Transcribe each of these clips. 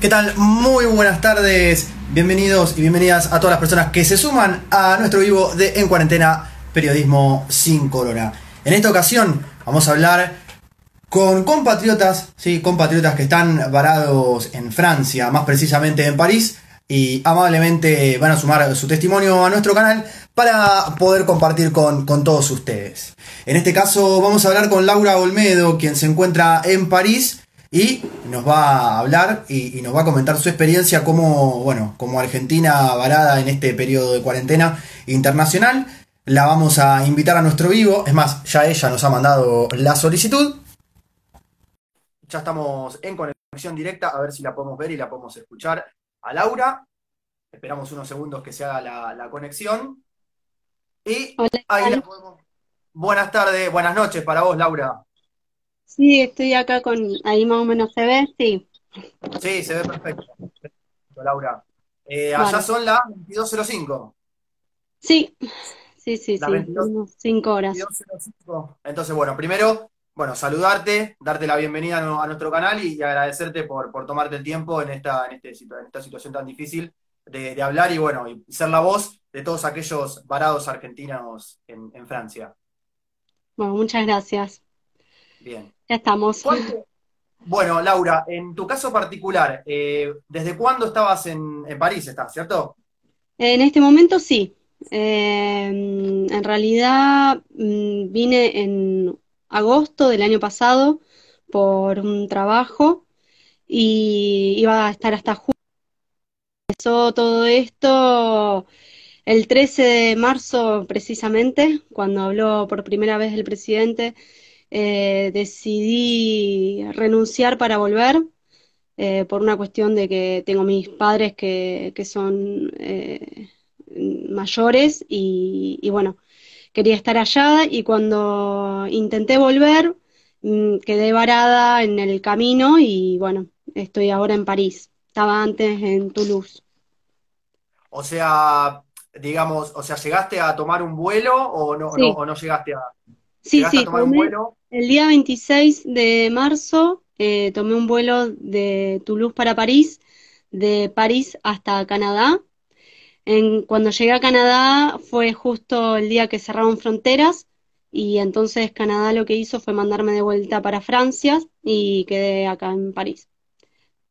¿Qué tal? Muy buenas tardes. Bienvenidos y bienvenidas a todas las personas que se suman a nuestro vivo de En Cuarentena Periodismo sin Corona. En esta ocasión vamos a hablar con compatriotas, sí, compatriotas que están varados en Francia, más precisamente en París, y amablemente van a sumar su testimonio a nuestro canal para poder compartir con, con todos ustedes. En este caso vamos a hablar con Laura Olmedo, quien se encuentra en París y nos va a hablar y, nos va a comentar su experiencia como, bueno, como argentina varada en este periodo de cuarentena internacional. La vamos a invitar a nuestro vivo, es más, ya ella nos ha mandado la solicitud. Ya estamos en conexión directa, a ver si la podemos ver y la podemos escuchar a Laura. Esperamos unos segundos que se haga la, conexión. Y ahí la podemos... Buenas tardes, buenas noches para vos, Laura. Sí, estoy acá con, ahí más o menos se ve, sí. Sí, se ve perfecto. Laura. Eh, allá son las 22.05. Sí, sí, sí, sí, unos 5 horas. Entonces, bueno, primero, bueno, saludarte, darte la bienvenida a nuestro canal y, agradecerte por, por, tomarte el tiempo en esta, en, este, en esta situación tan difícil de, hablar y, bueno, y ser la voz de todos aquellos varados argentinos en, en Francia. Bueno, muchas gracias. Bien. Ya estamos. Bueno, Laura, en tu caso particular, eh, ¿desde cuándo estabas en, París? ¿Estás, cierto? En este momento sí. Eh, en realidad mm, vine en agosto del año pasado por un trabajo y iba a estar hasta junio. Empezó todo esto el 13 de marzo precisamente, cuando habló por primera vez el presidente eh, decidí renunciar para volver eh, por una cuestión de que tengo mis padres que, son eh, mayores y, bueno, quería estar allá y cuando intenté volver mm, quedé varada en el camino y bueno, estoy ahora en París. Estaba antes en Toulouse. O sea, digamos, o sea, ¿llegaste a tomar un vuelo o no, o no llegaste a... Sí, sí, el día 26 de marzo eh, tomé un vuelo de Toulouse para París, de París hasta Canadá. En, cuando llegué a Canadá fue justo el día que cerraron fronteras y entonces Canadá lo que hizo fue mandarme de vuelta para Francia y quedé acá en París.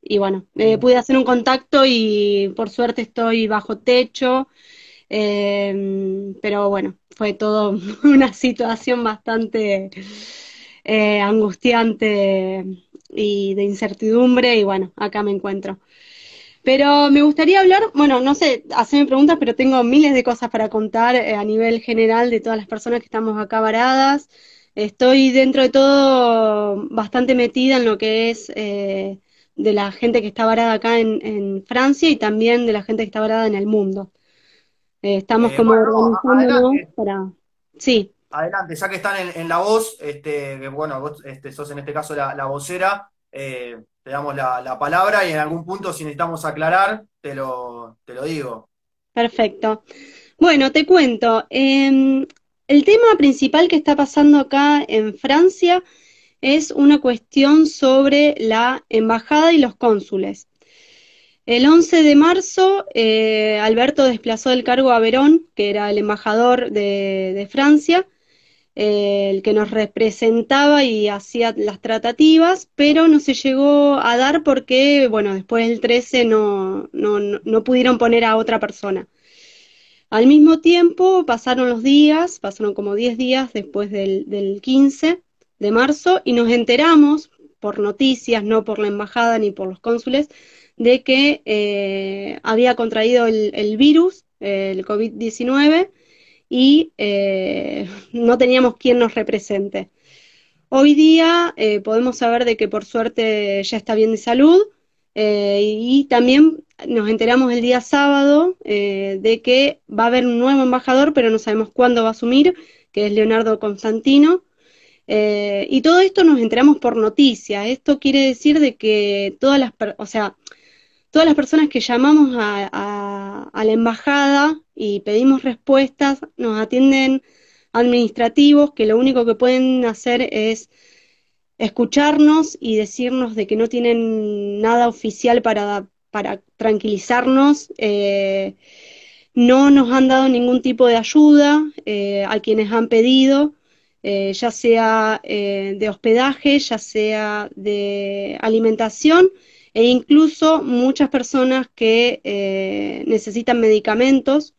Y bueno, eh, pude hacer un contacto y por suerte estoy bajo techo, eh, pero bueno, fue todo una situación bastante eh, angustiante y de incertidumbre y bueno, acá me encuentro. Pero me gustaría hablar, bueno, no sé, hacerme preguntas, pero tengo miles de cosas para contar eh, a nivel general de todas las personas que estamos acá varadas. Estoy dentro de todo bastante metida en lo que es eh, de la gente que está varada acá en, Francia y también de la gente que está varada en el mundo. Estamos como organizándonos para... Sí. Adelante, ya que están en, la voz, este, que bueno, vos este, sos en este caso la, vocera, eh, te damos la, palabra y en algún punto si necesitamos aclarar, te lo, te lo digo. Perfecto. Bueno, te cuento. Em, el tema principal que está pasando acá en Francia es una cuestión sobre la embajada y los cónsules. El 11 de marzo, eh, Alberto desplazó del cargo a Verón, que era el embajador de Francia, eh, el que nos representaba y hacía las tratativas, pero no se llegó a dar porque, bueno, después del 13 no, no, no pudieron poner a otra persona. Al mismo tiempo pasaron los días, pasaron como 10 días después del, del 15 de marzo y nos enteramos por noticias, no por la embajada ni por los cónsules, de que eh, había contraído el, virus, el COVID-19, y eh, no teníamos quien nos represente. Hoy día eh, podemos saber de que por suerte ya está bien de salud y también nos enteramos el día sábado de que va a haber un nuevo embajador, pero no sabemos cuándo va a asumir, que es Leonardo Constantino. y todo esto nos enteramos por noticias. Esto quiere decir de que todas las, o sea, todas las personas que llamamos a, la embajada y pedimos respuestas, nos atienden administrativos que lo único que pueden hacer es escucharnos y decirnos de que no tienen nada oficial para, tranquilizarnos. Eh, no nos han dado ningún tipo de ayuda eh, a quienes han pedido, eh, ya sea de hospedaje, ya sea de alimentación e incluso muchas personas que necesitan medicamentos.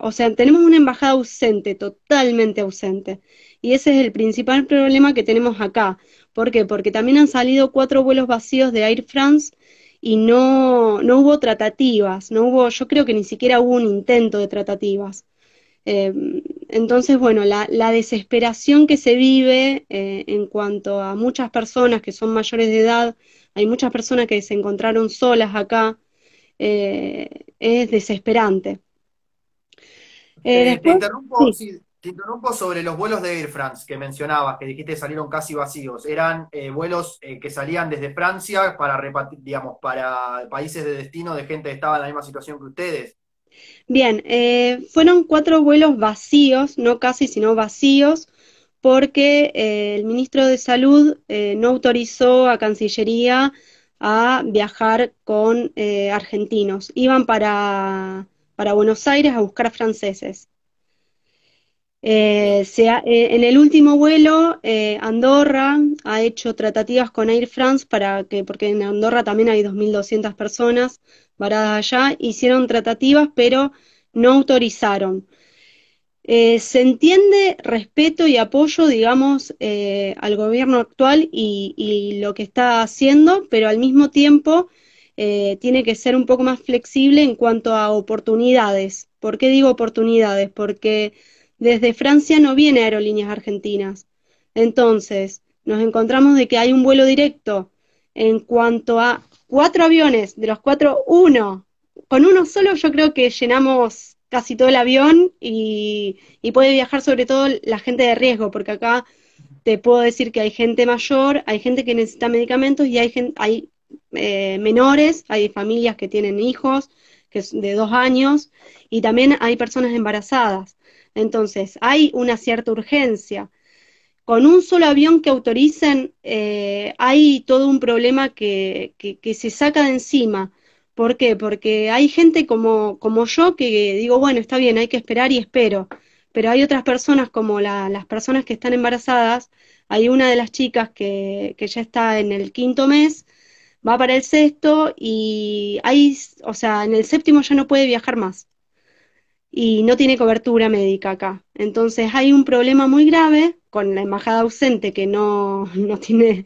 o sea, tenemos una embajada ausente, totalmente ausente. Y ese es el principal problema que tenemos acá. ¿Por qué? Porque también han salido cuatro vuelos vacíos de Air France y no, no hubo tratativas, no hubo, yo creo que ni siquiera hubo un intento de tratativas. Eh, entonces, bueno, la, desesperación que se vive eh, en cuanto a muchas personas que son mayores de edad, hay muchas personas que se encontraron solas acá, eh, es desesperante. te interrumpo, te interrumpo sobre los vuelos de Air France que mencionabas, que dijiste salieron casi vacíos. ¿Eran eh, vuelos eh, que salían desde Francia para digamos, para países de destino de gente que estaba en la misma situación que ustedes? Bien, eh, fueron cuatro vuelos vacíos, no casi, sino vacíos, porque el ministro de Salud no autorizó a Cancillería a viajar con argentinos. Iban para, para Buenos Aires a buscar franceses. Eh, eh, en el último vuelo, eh, Andorra ha hecho tratativas con Air France para que, porque en Andorra también hay 2.200 personas varadas allá, hicieron tratativas, pero no autorizaron. se entiende respeto y apoyo, digamos, al gobierno actual y, lo que está haciendo, pero al mismo tiempo tiene que ser un poco más flexible en cuanto a oportunidades. ¿Por qué digo oportunidades? Porque desde Francia no viene aerolíneas argentinas. Entonces, nos encontramos de que hay un vuelo directo en cuanto a cuatro aviones, de los cuatro, uno. Con uno solo yo creo que llenamos casi todo el avión y, puede viajar sobre todo la gente de riesgo, porque acá te puedo decir que hay gente mayor, hay gente que necesita medicamentos y hay, hay eh, menores, hay familias que tienen hijos que de dos años y también hay personas embarazadas. Entonces, hay una cierta urgencia. Con un solo avión que autoricen, eh, hay todo un problema que, se saca de encima. ¿Por qué? Porque hay gente como, como yo que digo, bueno, está bien, hay que esperar y espero. Pero hay otras personas como las personas que están embarazadas. Hay una de las chicas que, que ya está en el quinto mes, va para el sexto y hay, o sea, en el séptimo ya no puede viajar más y no tiene cobertura médica acá. Entonces hay un problema muy grave con la embajada ausente que no, no tiene,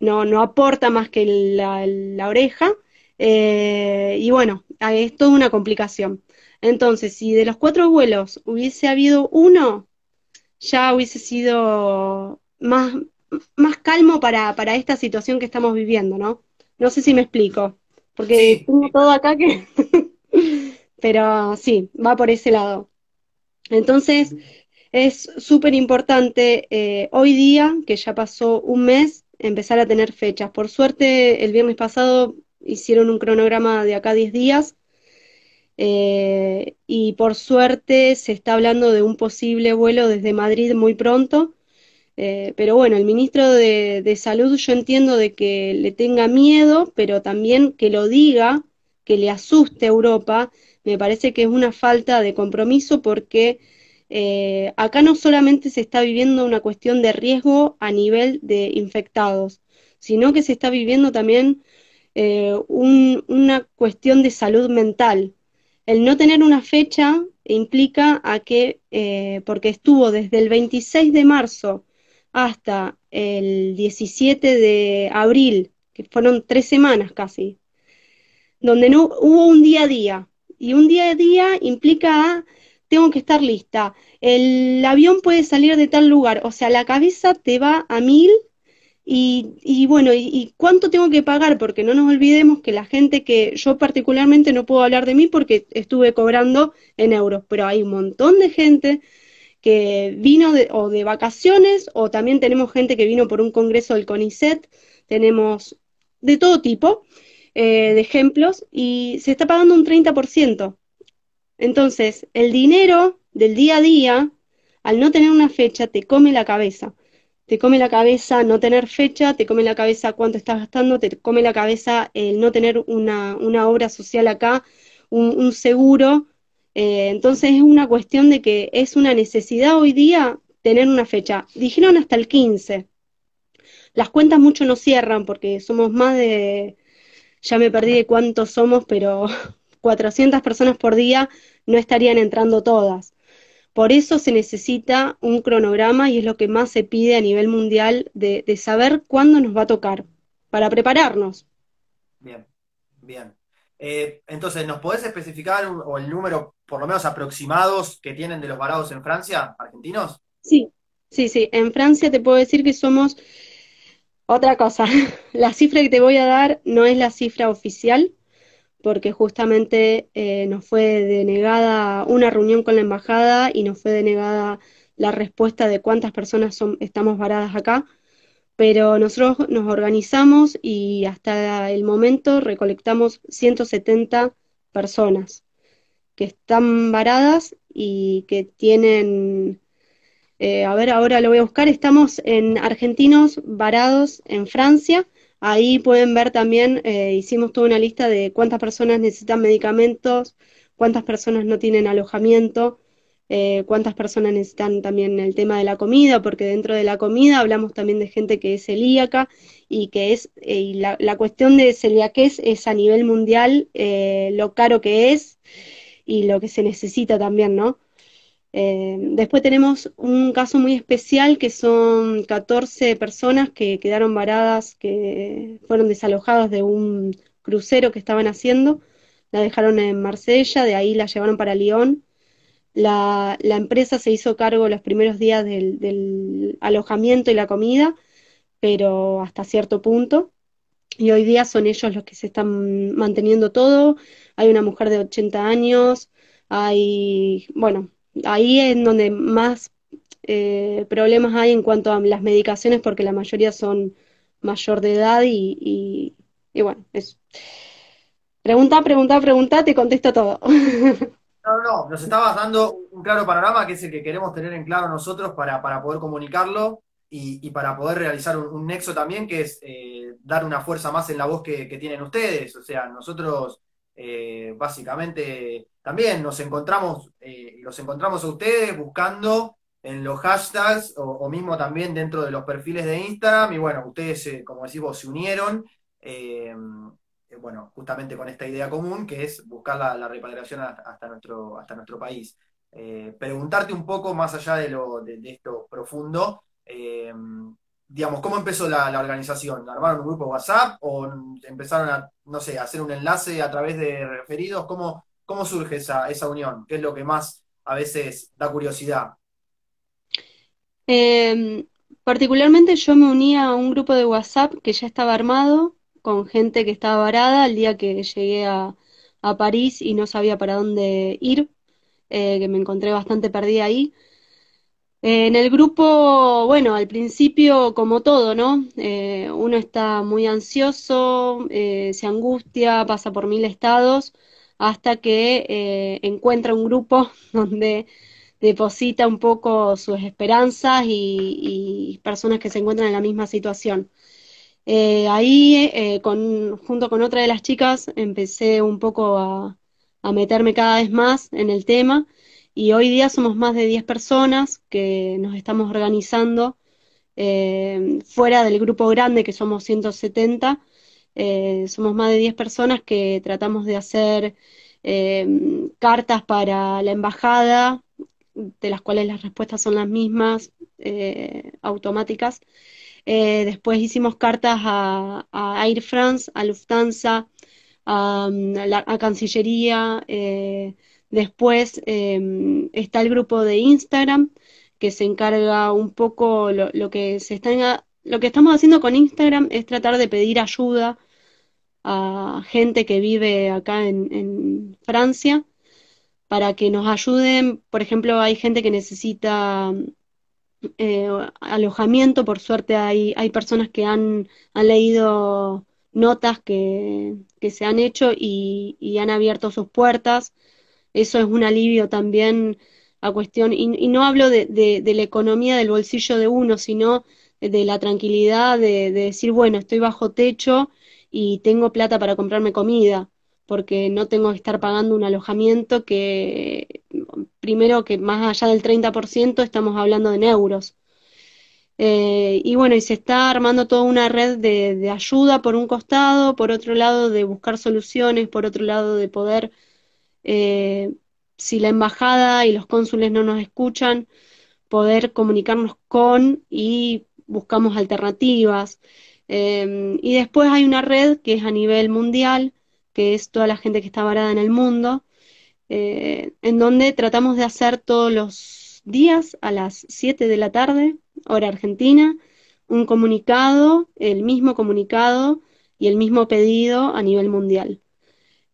no, no aporta más que la, la oreja. Eh, y bueno, es toda una complicación. Entonces, si de los cuatro vuelos hubiese habido uno, ya hubiese sido más, más calmo para, para esta situación que estamos viviendo, ¿no? No sé si me explico, porque tengo todo acá que... pero sí, va por ese lado. Entonces, es súper importante eh, hoy día, que ya pasó un mes, empezar a tener fechas. Por suerte, el viernes pasado hicieron un cronograma de acá a 10 días. Eh, y por suerte se está hablando de un posible vuelo desde Madrid muy pronto. Eh, pero bueno, el ministro de, de, Salud yo entiendo de que le tenga miedo, pero también que lo diga, que le asuste a Europa me parece que es una falta de compromiso porque eh, acá no solamente se está viviendo una cuestión de riesgo a nivel de infectados, sino que se está viviendo también eh, una cuestión de salud mental. El no tener una fecha implica a que, eh, porque estuvo desde el 26 de marzo hasta el 17 de abril, que fueron tres semanas casi, donde no hubo un día a día, y un día a día implica, tengo que estar lista. El avión puede salir de tal lugar, o sea, la cabeza te va a mil y, bueno, y, cuánto tengo que pagar? Porque no nos olvidemos que la gente que yo particularmente no puedo hablar de mí porque estuve cobrando en euros, pero hay un montón de gente que vino de, o de vacaciones o también tenemos gente que vino por un congreso del CONICET, tenemos de todo tipo eh, de ejemplos y se está pagando un 30%. Entonces, el dinero del día a día, al no tener una fecha, te come la cabeza. te come la cabeza no tener fecha, te come la cabeza cuánto estás gastando, te come la cabeza el no tener una, obra social acá, un, seguro. Eh, entonces es una cuestión de que es una necesidad hoy día tener una fecha. Dijeron hasta el 15. Las cuentas mucho no cierran porque somos más de, ya me perdí de cuántos somos, pero 400 personas por día no estarían entrando todas. Por eso se necesita un cronograma y es lo que más se pide a nivel mundial de, saber cuándo nos va a tocar, para prepararnos. Bien, bien. Eh, entonces, ¿nos podés especificar o el número, por lo menos aproximados, que tienen de los varados en Francia, argentinos? Sí, sí, sí. En Francia te puedo decir que somos otra cosa. La cifra que te voy a dar no es la cifra oficial, porque justamente eh, nos fue denegada una reunión con la embajada y nos fue denegada la respuesta de cuántas personas son, estamos varadas acá, pero nosotros nos organizamos y hasta el momento recolectamos 170 personas que están varadas y que tienen, eh, a ver, ahora lo voy a buscar, estamos en argentinos varados en Francia, Ahí pueden ver también, eh, hicimos toda una lista de cuántas personas necesitan medicamentos, cuántas personas no tienen alojamiento, eh, cuántas personas necesitan también el tema de la comida, porque dentro de la comida hablamos también de gente que es celíaca y que es, eh, y la, la, cuestión de celiaquez es a nivel mundial lo caro que es y lo que se necesita también, ¿no? Eh, después tenemos un caso muy especial que son 14 personas que quedaron varadas, que fueron desalojadas de un crucero que estaban haciendo. La dejaron en Marsella, de ahí la llevaron para Lyon. La, empresa se hizo cargo los primeros días del, del alojamiento y la comida, pero hasta cierto punto. Y hoy día son ellos los que se están manteniendo todo. Hay una mujer de 80 años, hay, bueno, ahí es donde más eh, problemas hay en cuanto a las medicaciones porque la mayoría son mayor de edad y, bueno, es... Pregunta, pregunta, pregunta, te contesto todo. No, no, nos estabas dando un claro panorama que es el que queremos tener en claro nosotros para, poder comunicarlo y, para poder realizar un, nexo también, que es eh, dar una fuerza más en la voz que tienen ustedes. O sea, nosotros eh, básicamente también nos encontramos, eh, los encontramos a ustedes buscando en los hashtags o, mismo también dentro de los perfiles de Instagram y bueno, ustedes, eh, como decimos, se unieron, bueno, justamente con esta idea común que es buscar la, repatriación hasta, nuestro, hasta nuestro país. preguntarte un poco más allá de, lo, de, esto profundo, digamos, ¿cómo empezó la, organización? ¿Armaron un grupo WhatsApp o empezaron a, no sé, hacer un enlace a través de referidos? ¿Cómo, cómo surge esa, esa unión? ¿Qué es lo que más a veces da curiosidad? Em, particularmente yo me uní a un grupo de WhatsApp que ya estaba armado con gente que estaba varada el día que llegué a, París y no sabía para dónde ir, eh, que me encontré bastante perdida ahí. En el grupo, bueno, al principio como todo, ¿no? Eh, uno está muy ansioso, eh, se angustia, pasa por mil estados, hasta que eh, encuentra un grupo donde deposita un poco sus esperanzas y, personas que se encuentran en la misma situación. ahí, con, junto con otra de las chicas, empecé un poco a, a meterme cada vez más en el tema y hoy día somos más de 10 personas que nos estamos organizando eh, fuera del grupo grande que somos 170. Eh, somos más de 10 personas que tratamos de hacer eh, cartas para la embajada, de las cuales las respuestas son las mismas, automáticas. después hicimos cartas a, Air France, a Lufthansa, a, a Cancillería, Después em, está el grupo de Instagram que se encarga un poco lo, que se está lo que estamos haciendo con Instagram es tratar de pedir ayuda a gente que vive acá en, Francia para que nos ayuden. Por ejemplo, hay gente que necesita eh, alojamiento. Por suerte hay, hay personas que han, han leído notas que, que se han hecho y, y han abierto sus puertas eso es un alivio también a cuestión, y, no hablo de, la economía del bolsillo de uno, sino de la tranquilidad de, decir, bueno, estoy bajo techo y tengo plata para comprarme comida, porque no tengo que estar pagando un alojamiento que, primero que más allá del 30% estamos hablando de euros. Eh, y bueno, y se está armando toda una red de, ayuda por un costado, por otro lado de buscar soluciones, por otro lado de poder, eh, si la embajada y los cónsules no nos escuchan, poder comunicarnos con y buscamos alternativas. Em, y después hay una red que es a nivel mundial, que es toda la gente que está varada en el mundo, eh, en donde tratamos de hacer todos los días a las 7 de la tarde, hora argentina, un comunicado, el mismo comunicado y el mismo pedido a nivel mundial.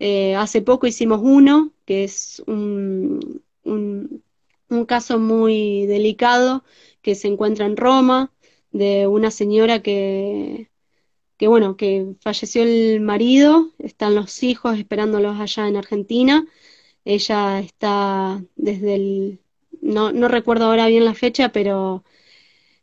Eh, hace poco hicimos uno, que es un, un, caso muy delicado que se encuentra en Roma, de una señora que, que, bueno, que falleció el marido, están los hijos esperándolos allá en Argentina. Ella está desde el, no, no recuerdo ahora bien la fecha, pero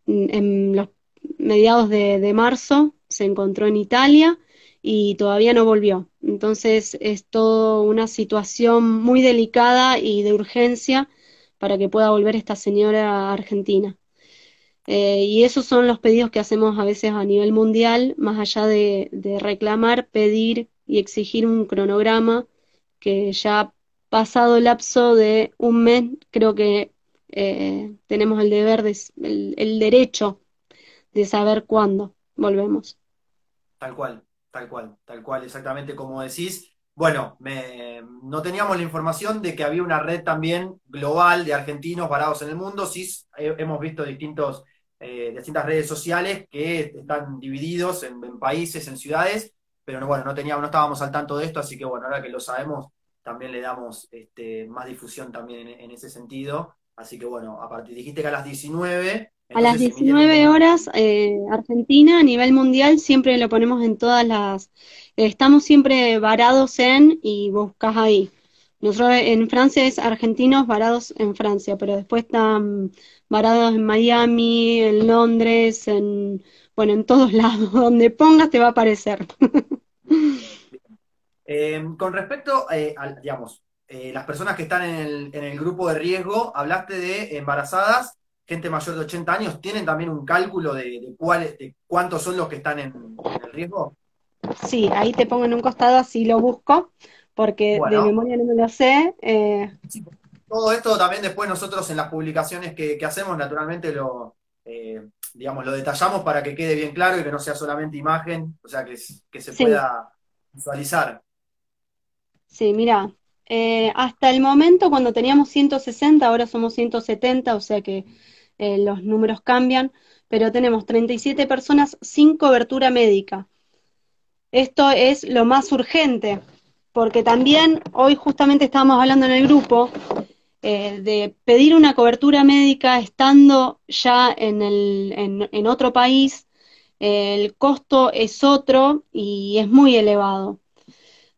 en los mediados de, de marzo se encontró en Italia y todavía no volvió. Entonces es toda una situación muy delicada y de urgencia para que pueda volver esta señora a Argentina. Eh, y esos son los pedidos que hacemos a veces a nivel mundial, más allá de, reclamar, pedir y exigir un cronograma que ya pasado el lapso de un mes, creo que eh, tenemos el deber, de, el, derecho de saber cuándo volvemos. Tal cual, tal cual, tal cual, exactamente como decís. Bueno, no teníamos la información de que había una red también global de argentinos varados en el mundo. Sí, hemos visto distintos eh, distintas redes sociales que están divididos en, países, en ciudades, pero bueno, no, teníamos, no estábamos al tanto de esto, así que bueno, ahora que lo sabemos, también le damos este, más difusión también en, ese sentido. Así que bueno, a partir, dijiste que a las 19. A las 19 horas, eh, Argentina a nivel mundial siempre lo ponemos en todas las... estamos siempre varados en y buscas ahí. Nosotros en Francia es argentinos varados en Francia, pero después están varados en Miami, en Londres, en, bueno, en todos lados, donde pongas te va a aparecer. Eh, con respecto eh, a, digamos, eh, las personas que están en el, en el, grupo de riesgo, hablaste de embarazadas, gente mayor de 80 años, ¿tienen también un cálculo de, cuáles, de cuántos son los que están en, el riesgo? Sí, ahí te pongo en un costado, así lo busco, porque de memoria no me lo sé. Sí, todo esto también después nosotros en las publicaciones que, hacemos, naturalmente lo, eh, digamos, lo detallamos para que quede bien claro y que no sea solamente imagen, o sea, que, que se pueda visualizar. Sí, mira, eh, hasta el momento cuando teníamos 160, ahora somos 170, o sea que eh, los números cambian, pero tenemos 37 personas sin cobertura médica. Esto es lo más urgente, porque también hoy justamente estábamos hablando en el grupo eh, de pedir una cobertura médica estando ya en, el, en, otro país, el costo es otro y es muy elevado.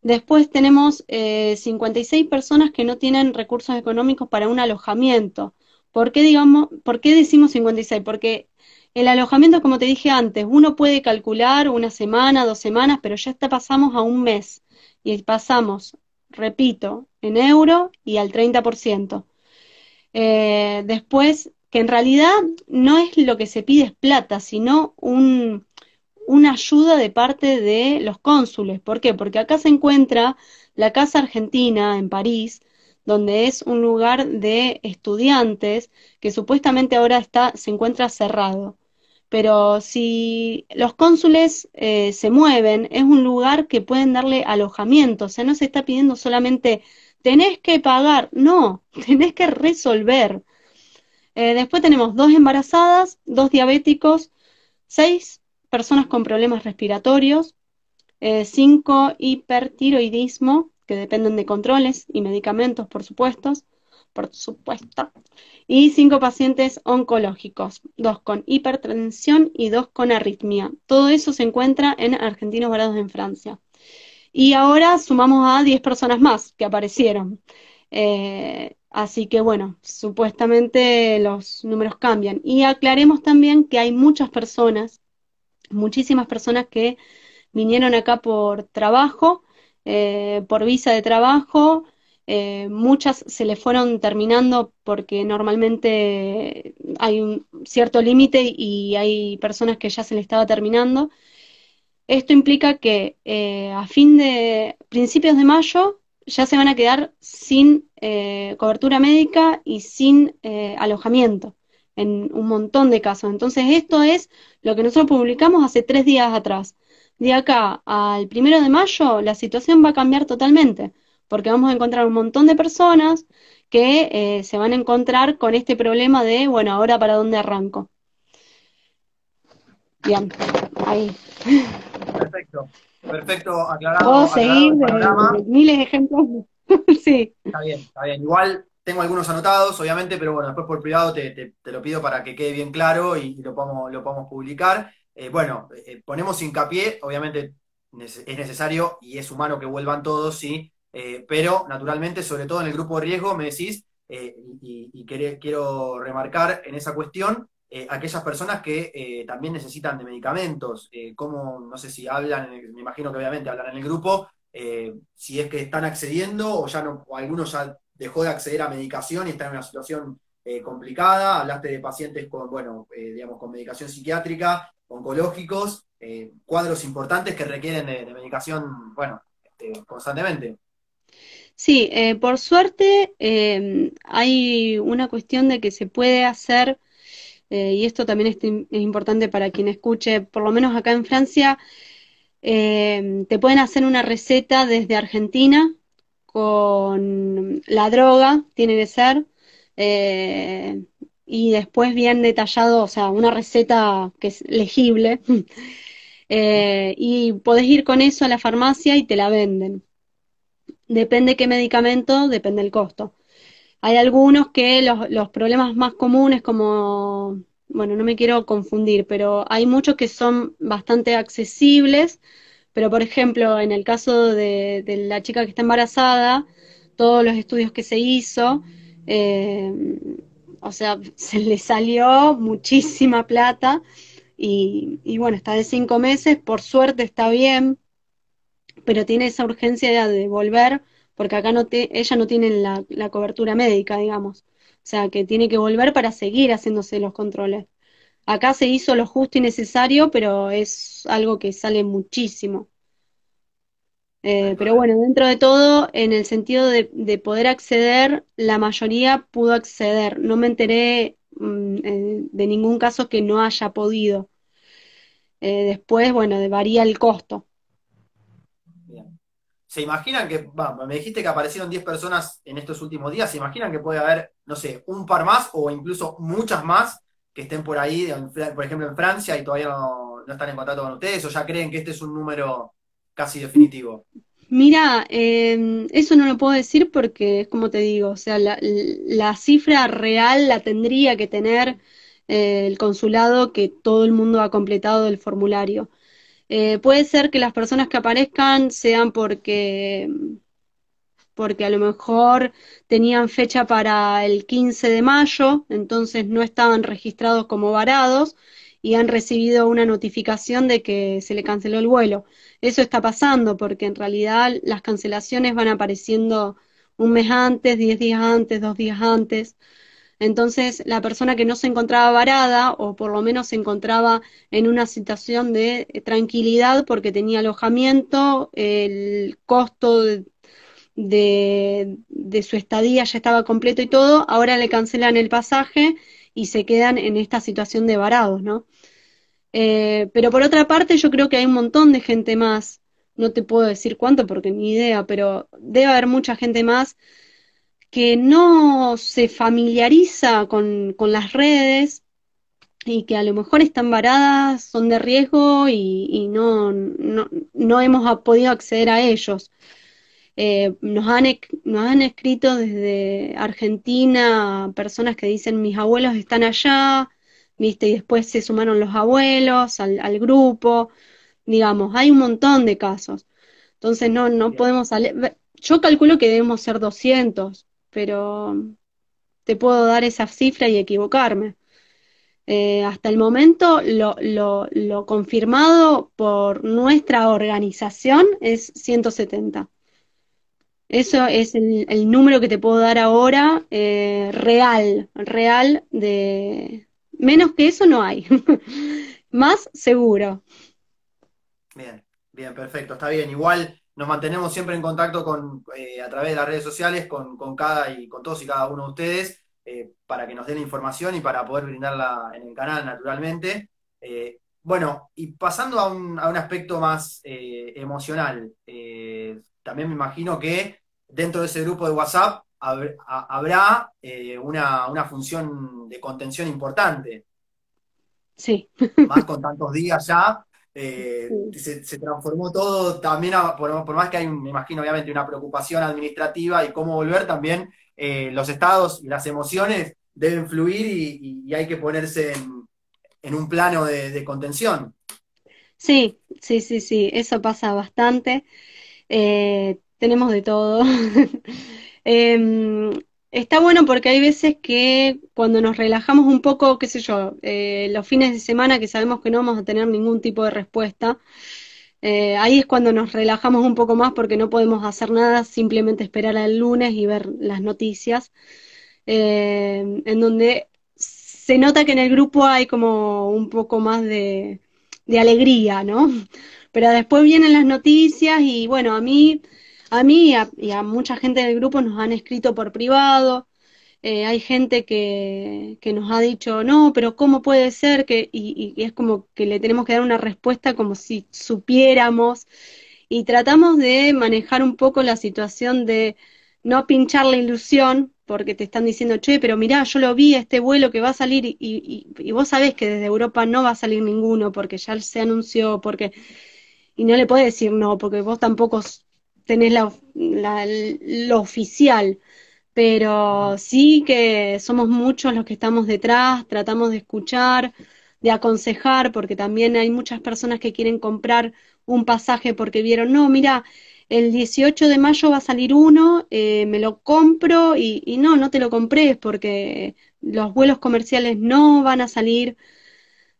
Después tenemos 56 eh, personas que no tienen recursos económicos para un alojamiento. ¿Por qué, digamos, ¿Por qué decimos 56? Porque el alojamiento, como te dije antes, uno puede calcular una semana, dos semanas, pero ya está, pasamos a un mes y pasamos repito, en euro y al 30%. Eh, después, que en realidad no es lo que se pide es plata, sino un, una ayuda de parte de los cónsules. ¿Por qué? Porque acá se encuentra la Casa Argentina en París, donde es un lugar de estudiantes que supuestamente ahora está, se encuentra cerrado. Pero si los cónsules eh, se mueven, es un lugar que pueden darle alojamiento, o sea, no se está pidiendo solamente tenés que pagar, no, tenés que resolver. Eh, después tenemos dos embarazadas, dos diabéticos, seis personas con problemas respiratorios, eh, cinco hipertiroidismo, que dependen de controles y medicamentos, por supuesto, por supuesto, y cinco pacientes oncológicos, dos con hipertensión y dos con arritmia. Todo eso se encuentra en Argentinos Varados en Francia. Y ahora sumamos a 10 personas más que aparecieron. Eh, así que bueno, supuestamente los números cambian. Y aclaremos también que hay muchas personas, muchísimas personas que vinieron acá por trabajo, eh, por visa de trabajo, eh, muchas se le fueron terminando porque normalmente hay un cierto límite y hay personas que ya se le estaba terminando. Esto implica que eh, a fin de principios de mayo ya se van a quedar sin cobertura médica y sin alojamiento en un montón de casos. Entonces, esto es lo que nosotros publicamos hace tres días atrás. De acá al primero de mayo, la situación va a cambiar totalmente porque vamos a encontrar un montón de personas que eh, se van a encontrar con este problema de, bueno, ahora para dónde arranco. Bien, ahí. Perfecto, perfecto, aclarado. Puedo seguir miles de ejemplos. sí. Está bien, está bien. Igual tengo algunos anotados, obviamente, pero bueno, después por privado te, lo pido para que quede bien claro y, lo, podamos, lo podamos publicar. Eh, bueno, eh, ponemos hincapié, obviamente es necesario y es humano que vuelvan todos, sí, eh, pero naturalmente, sobre todo en el grupo de riesgo, me decís, y, quiero remarcar en esa cuestión, aquellas personas que también necesitan de medicamentos, como, no sé si hablan, me imagino que obviamente hablan en el grupo, si es que están accediendo o ya no, o algunos ya dejó de acceder a medicación y están en una situación complicada, hablaste de pacientes con, bueno, digamos, con medicación psiquiátrica, oncológicos, cuadros importantes que requieren de, medicación, bueno, este, constantemente. Sí, eh, por suerte em, hay una cuestión de que se puede hacer, eh, y esto también es, importante para quien escuche, por lo menos acá en Francia, em, te pueden hacer una receta desde Argentina con la droga, tiene que ser, eh, y después bien detallado, o sea, una receta que es legible, y podés ir con eso a la farmacia y te la venden. Depende qué medicamento, depende el costo. Hay algunos que los, los problemas más comunes, como, bueno, no me quiero confundir, pero hay muchos que son bastante accesibles, pero por ejemplo, en el caso de, la chica que está embarazada, todos los estudios que se hizo, eh, o sea, se le salió muchísima plata y, y, bueno, está de cinco meses, por suerte está bien, pero tiene esa urgencia de volver, porque acá no ella no tiene la, cobertura médica, digamos. O sea, que tiene que volver para seguir haciéndose los controles. Acá se hizo lo justo y necesario, pero es algo que sale muchísimo. Eh, pero bueno, dentro de todo, en el sentido de, poder acceder, la mayoría pudo acceder. No me enteré mm, eh, de ningún caso que no haya podido. Eh, después, bueno, varía el costo. ¿Se imaginan que, me dijiste que aparecieron 10 personas en estos últimos días, ¿se imaginan que puede haber, no sé, un par más o incluso muchas más que estén por ahí, por ejemplo en Francia y todavía no, están en contacto con ustedes o ya creen que este es un número casi definitivo? Mira, em, eso no lo puedo decir porque es como te digo, o sea, la, cifra real la tendría que tener eh, el consulado que todo el mundo ha completado el formulario. Eh, puede ser que las personas que aparezcan sean porque, porque a lo mejor tenían fecha para el 15 de mayo, entonces no estaban registrados como varados y han recibido una notificación de que se le canceló el vuelo. Eso está pasando porque en realidad las cancelaciones van apareciendo un mes antes, diez días antes, dos días antes. Entonces, la persona que no se encontraba varada, o por lo menos se encontraba en una situación de eh, tranquilidad porque tenía alojamiento, el costo de, su estadía ya estaba completo y todo, ahora le cancelan el pasaje y se quedan en esta situación de varados, ¿no? Eh, pero por otra parte, yo creo que hay un montón de gente más, no te puedo decir cuánto porque ni idea, pero debe haber mucha gente más que no se familiariza con, las redes y que a lo mejor están varadas, son de riesgo y, no, no, hemos podido acceder a ellos. Eh, nos, han, nos han escrito desde Argentina personas que dicen mis abuelos están allá, ¿viste? Y después se sumaron los abuelos al, al grupo, digamos, hay un montón de casos. Entonces no, no podemos salir. Yo calculo que debemos ser 200, pero te puedo dar esa cifra y equivocarme. Eh, hasta el momento lo, lo, confirmado por nuestra organización es 170. Eso es el, número que te puedo dar ahora eh, real, real de... Menos que eso no hay. Más seguro. Bien, bien, perfecto, está bien. Igual nos mantenemos siempre en contacto con, eh, a través de las redes sociales con, con, cada y con todos y cada uno de ustedes eh, para que nos den información y para poder brindarla en el canal, naturalmente. Bueno, y pasando a un, aspecto más emocional, también me imagino que dentro de ese grupo de WhatsApp habrá una, función de contención importante. Sí. Más con tantos días ya, se, transformó todo también, por, por, más que hay, me imagino, obviamente, una preocupación administrativa y cómo volver también eh, los estados y las emociones deben fluir y, hay que ponerse en, un plano de, contención. Sí, sí, sí, sí, eso pasa bastante. Eh, tenemos de todo. Em, está bueno porque hay veces que cuando nos relajamos un poco, qué sé yo, eh, los fines de semana que sabemos que no vamos a tener ningún tipo de respuesta, eh, ahí es cuando nos relajamos un poco más porque no podemos hacer nada, simplemente esperar al lunes y ver las noticias, eh, en donde se nota que en el grupo hay como un poco más de, alegría, ¿no? Pero después vienen las noticias y bueno, a mí, a mí y a mucha gente del grupo nos han escrito por privado, eh, hay gente que, que, nos ha dicho, no, pero ¿cómo puede ser? que y, es como que le tenemos que dar una respuesta como si supiéramos. Y tratamos de manejar un poco la situación de no pinchar la ilusión, porque te están diciendo, che, pero mirá, yo lo vi, este vuelo que va a salir, y, y, vos sabés que desde Europa no va a salir ninguno, porque ya se anunció, porque... Y no le puedes decir no, porque vos tampoco tenés la, la, lo oficial pero sí que somos muchos los que estamos detrás, tratamos de escuchar, de aconsejar, porque también hay muchas personas que quieren comprar un pasaje porque vieron, no, mira, el 18 de mayo va a salir uno, eh, me lo compro y, y, no, no te lo compré porque los vuelos comerciales no van a salir.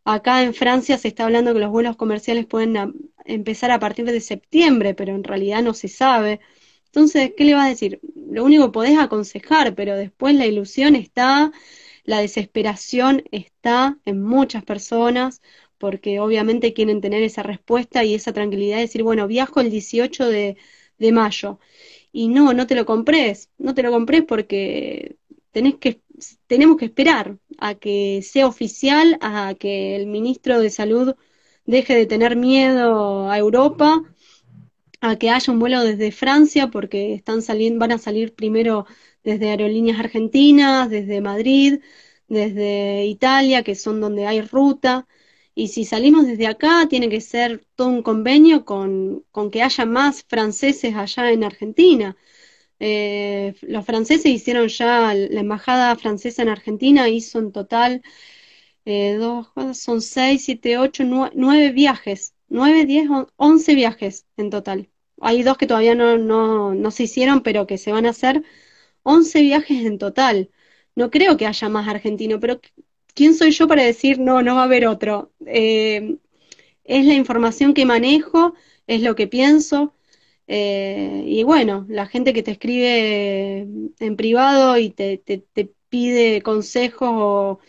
Acá en Francia se está hablando que los vuelos comerciales pueden empezar a partir de septiembre, pero en realidad no se sabe. Entonces, ¿qué le vas a decir? Lo único que podés aconsejar, pero después la ilusión está, la desesperación está en muchas personas, porque obviamente quieren tener esa respuesta y esa tranquilidad de decir, bueno, viajo el 18 de, de mayo. Y no, no te lo compres, no te lo compres porque tenés que, tenemos que esperar a que sea oficial, a que el ministro de Salud deje de tener miedo a Europa a que haya un vuelo desde Francia, porque están saliendo, van a salir primero desde aerolíneas argentinas, desde Madrid, desde Italia, que son donde hay ruta. Y si salimos desde acá, tiene que ser todo un convenio con, con que haya más franceses allá en Argentina. Eh, los franceses hicieron ya, la embajada francesa en Argentina hizo en total eh, dos, son seis, siete, ocho, nueve viajes 9, 10, 11 viajes en total. Hay dos que todavía no, no, no se hicieron, pero que se van a hacer 11 viajes en total. No creo que haya más argentino, pero ¿quién soy yo para decir no, no va a haber otro? Eh, es la información que manejo, es lo que pienso. Eh, y bueno, la gente que te escribe en privado y te, te, te pide consejos o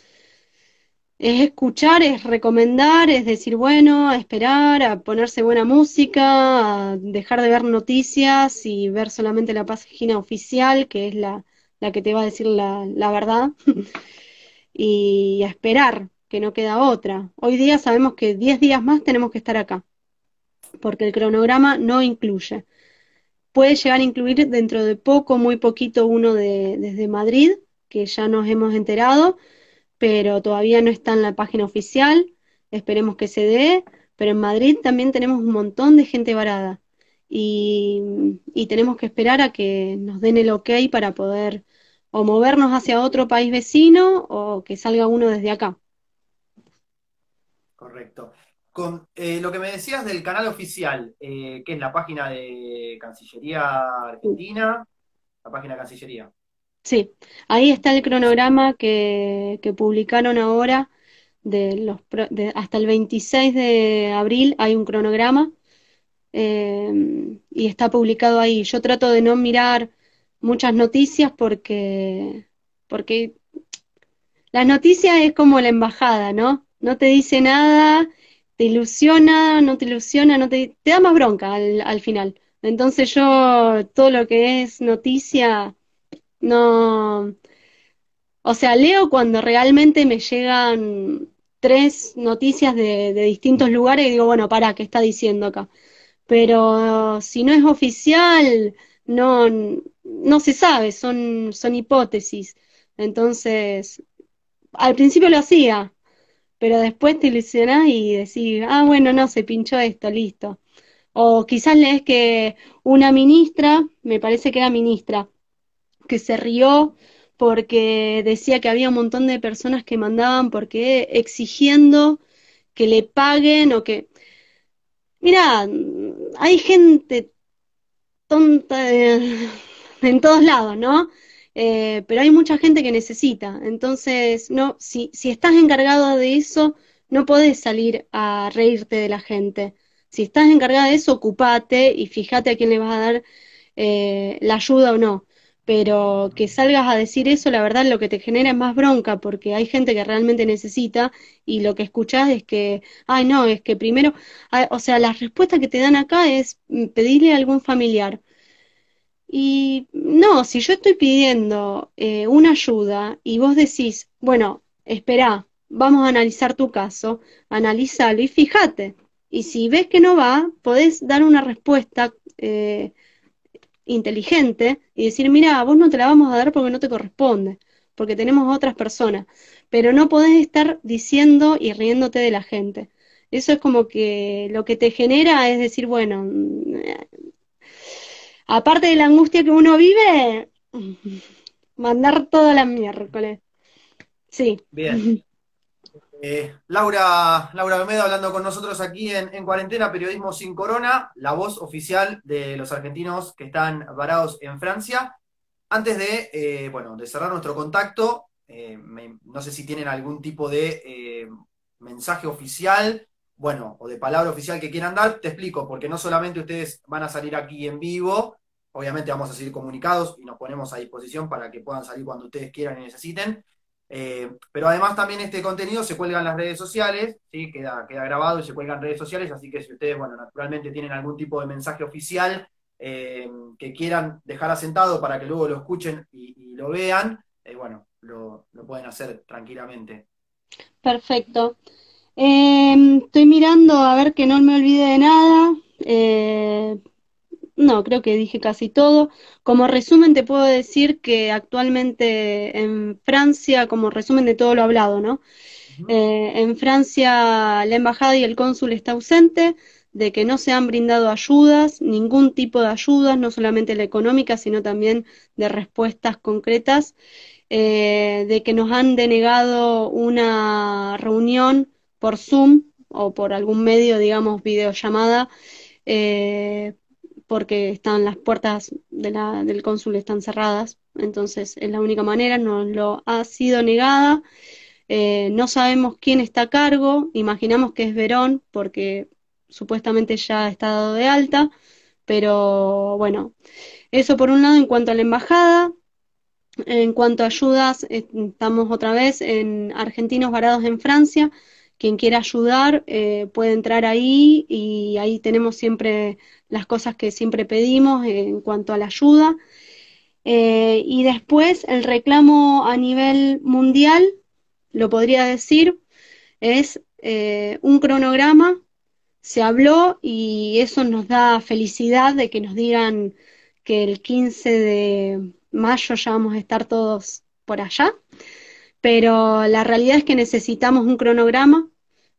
es escuchar, es recomendar, es decir, bueno, a esperar, a ponerse buena música, a dejar de ver noticias y ver solamente la página oficial, que es la, la que te va a decir la, la verdad, y a esperar, que no queda otra. Hoy día sabemos que 10 días más tenemos que estar acá, porque el cronograma no incluye. Puede llegar a incluir dentro de poco, muy poquito, uno de, desde Madrid, que ya nos hemos enterado, pero todavía no está en la página oficial, esperemos que se dé, pero en Madrid también tenemos un montón de gente varada y, tenemos que esperar a que nos den el ok para poder o movernos hacia otro país vecino o que salga uno desde acá. Correcto. Con eh, lo que me decías del canal oficial, eh, que es la página de Cancillería Argentina, la página de Cancillería. Sí, ahí está el cronograma que, que publicaron ahora de los de, hasta el 26 de abril hay un cronograma eh, y está publicado ahí. Yo trato de no mirar muchas noticias porque, porque las noticias es como la embajada, ¿no? No te dice nada, te ilusiona, no te ilusiona, no te, te da más bronca al, al final. Entonces yo todo lo que es noticia, no, o sea, leo cuando realmente me llegan tres noticias de, de distintos lugares y digo, bueno, para, ¿qué está diciendo acá? Pero si no es oficial, no, no se sabe, son, son hipótesis. Entonces, al principio lo hacía, pero después te ilusionás y decís, ah, bueno, no, se pinchó esto, listo. O quizás lees que una ministra, me parece que era ministra, que se rió porque decía que había un montón de personas que mandaban porque exigiendo que le paguen o que... Mira, hay gente tonta en todos lados, ¿no? Eh, pero hay mucha gente que necesita. Entonces, no, si, si estás encargado de eso, no podés salir a reírte de la gente. Si estás encargada de eso, ocupate y fíjate a quién le vas a dar eh, la ayuda o no. Pero que salgas a decir eso, la verdad, lo que te genera es más bronca, porque hay gente que realmente necesita y lo que escuchás es que, ay, no, es que primero, o sea, la respuesta que te dan acá es mm, pedirle a algún familiar y no, si yo estoy pidiendo eh, una ayuda y vos decís, bueno, espera, vamos a analizar tu caso, analízalo y fíjate. Y si ves que no va, podés dar una respuesta eh, inteligente y decir, mira, vos no te la vamos a dar porque no te corresponde, porque tenemos otras personas, pero no podés estar diciendo y riéndote de la gente. Eso es como que lo que te genera es decir, bueno, aparte de la angustia que uno vive, mandar toda la miércoles. Sí. Bien. Eh, Laura, Laura Bemedo hablando con nosotros aquí en, Cuarentena, Periodismo sin Corona, la voz oficial de los argentinos que están varados en Francia. Antes de, eh, bueno, de cerrar nuestro contacto, eh, no sé si tienen algún tipo de mensaje oficial, bueno, o de palabra oficial que quieran dar, te explico, porque no solamente ustedes van a salir aquí en vivo, Obviamente vamos a seguir comunicados y nos ponemos a disposición para que puedan salir cuando ustedes quieran y necesiten. Eh, pero además también este contenido se cuelga en las redes sociales, ¿sí? queda, queda grabado y se cuelga en redes sociales, así que si ustedes, bueno, naturalmente tienen algún tipo de mensaje oficial eh, que quieran dejar asentado para que luego lo escuchen y, lo vean, eh, bueno, lo, lo, pueden hacer tranquilamente. Perfecto. estoy mirando a ver que no me olvide de nada. No, creo que dije casi todo. Como resumen te puedo decir que actualmente en Francia, como resumen de todo lo hablado, ¿no? Eh, en Francia la embajada y el cónsul está ausente, de que no se han brindado ayudas, ningún tipo de ayudas, no solamente la económica, sino también de respuestas concretas, eh, de que nos han denegado una reunión por Zoom o por algún medio, digamos, videollamada, eh, porque están las puertas del cónsul están cerradas, entonces es la única manera, nos lo ha sido negada, eh, no sabemos quién está a cargo, imaginamos que es Verón, porque supuestamente ya está dado de alta, pero bueno, eso por un lado en cuanto a la embajada, en cuanto a ayudas, estamos otra vez en argentinos varados en Francia, quien quiera ayudar eh, puede entrar ahí y ahí tenemos siempre las cosas que siempre pedimos en cuanto a la ayuda. Eh, y después el reclamo a nivel mundial, lo podría decir, es eh, un cronograma, se habló y eso nos da felicidad de que nos digan que el 15 de mayo ya vamos a estar todos por allá, pero la realidad es que necesitamos un cronograma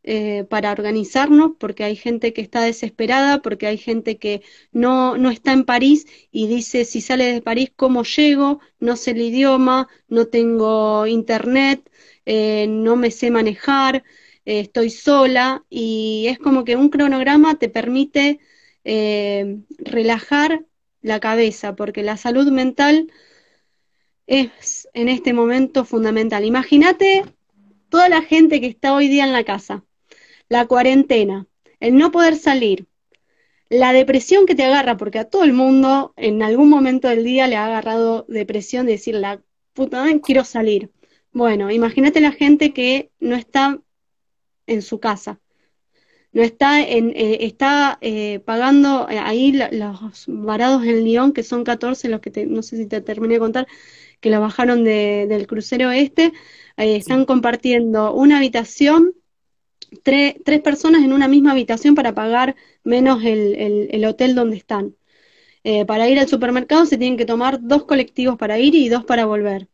eh, para organizarnos, porque hay gente que está desesperada, porque hay gente que no, no está en París y dice, si sale de París, ¿cómo llego? No sé el idioma, no tengo internet, eh, no me sé manejar, eh, estoy sola y es como que un cronograma te permite relajar la cabeza, porque la salud mental es en este momento fundamental. Imagínate toda la gente que está hoy día en la casa, la cuarentena, el no poder salir, la depresión que te agarra, porque a todo el mundo en algún momento del día le ha agarrado depresión de decir, la puta, quiero salir. Bueno, imagínate la gente que no está en su casa, no está en, eh, está eh, pagando eh, ahí los varados en Lyon, que son 14, los que no sé si te terminé de contar, que lo bajaron del crucero este, están compartiendo una habitación, tres personas en una misma habitación para pagar menos el, hotel donde están. para ir al supermercado se tienen que tomar dos colectivos para ir y dos para volver.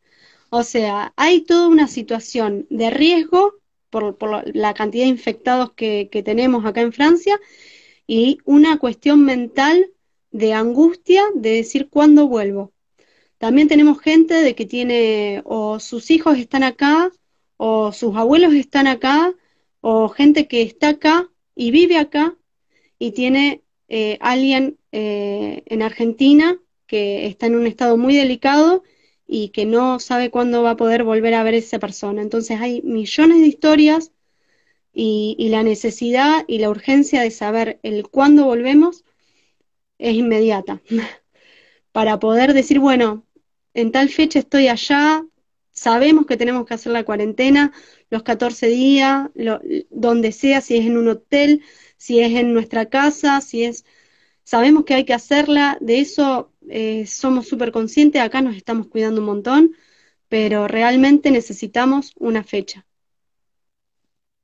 O sea, hay toda una situación de riesgo por, la cantidad de infectados que, tenemos acá en Francia y una cuestión mental de angustia de decir cuándo vuelvo. También tenemos gente de que tiene o sus hijos están acá o sus abuelos están acá o gente que está acá y vive acá y tiene eh, alguien eh, en Argentina que está en un estado muy delicado y que no sabe cuándo va a poder volver a ver a esa persona. Entonces hay millones de historias y, la necesidad y la urgencia de saber el cuándo volvemos es inmediata. Para poder decir, bueno, en tal fecha estoy allá, sabemos que tenemos que hacer la cuarentena, los 14 días, donde sea, si es en un hotel, si es en nuestra casa, si es... Sabemos que hay que hacerla, de eso eh, somos súper conscientes, acá nos estamos cuidando un montón, pero realmente necesitamos una fecha.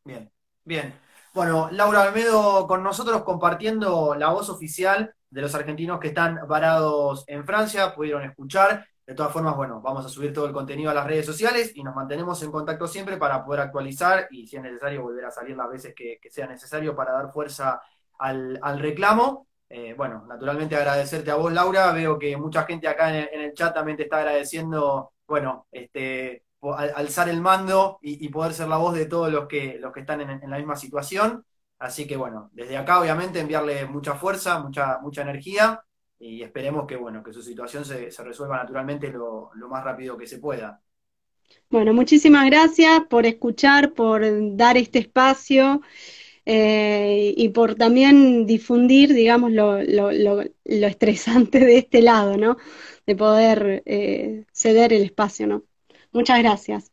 Bien, bien. Bueno, Laura Almedo con nosotros compartiendo la voz oficial de los argentinos que están varados en Francia, pudieron escuchar. De todas formas, bueno, vamos a subir todo el contenido a las redes sociales y nos mantenemos en contacto siempre para poder actualizar y si es necesario volver a salir las veces que, sea necesario para dar fuerza al, al reclamo. Eh, bueno, naturalmente agradecerte a vos, Laura. Veo que mucha gente acá en el, chat también te está agradeciendo, bueno, este, alzar el mando y, poder ser la voz de todos los que, los que están en, la misma situación. Así que bueno, desde acá obviamente enviarle mucha fuerza, mucha, mucha energía y esperemos que bueno, que su situación se, resuelva naturalmente lo, lo más rápido que se pueda. Bueno, muchísimas gracias por escuchar, por dar este espacio. Eh, y por también difundir, digamos, lo, lo, lo, estresante de este lado, ¿no? De poder eh, ceder el espacio, ¿no? Muchas gracias.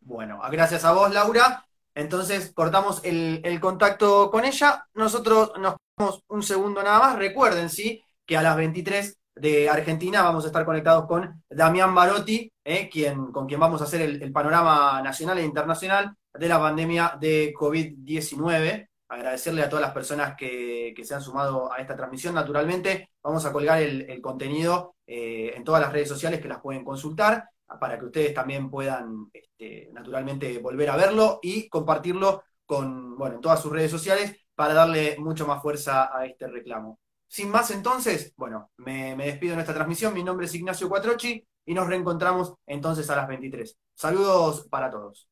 Bueno, gracias a vos, Laura. Entonces cortamos el, el contacto con ella. Nosotros nos vamos un segundo nada más. Recuerden, sí, a las 23 de Argentina vamos a estar conectados con Damián Barotti, eh, quien, con quien vamos a hacer el panorama nacional e internacional de la pandemia de COVID-19. Agradecerle a todas las personas que, se han sumado a esta transmisión. Naturalmente, vamos a colgar el, contenido eh, en todas las redes sociales que las pueden consultar para que ustedes también puedan, este, naturalmente, volver a verlo y compartirlo con, bueno, en todas sus redes sociales para darle mucho más fuerza a este reclamo. Sin más entonces, bueno, me, despido en esta transmisión. Mi nombre es Ignacio Cuatrochi y nos reencontramos entonces a las 23. Saludos para todos.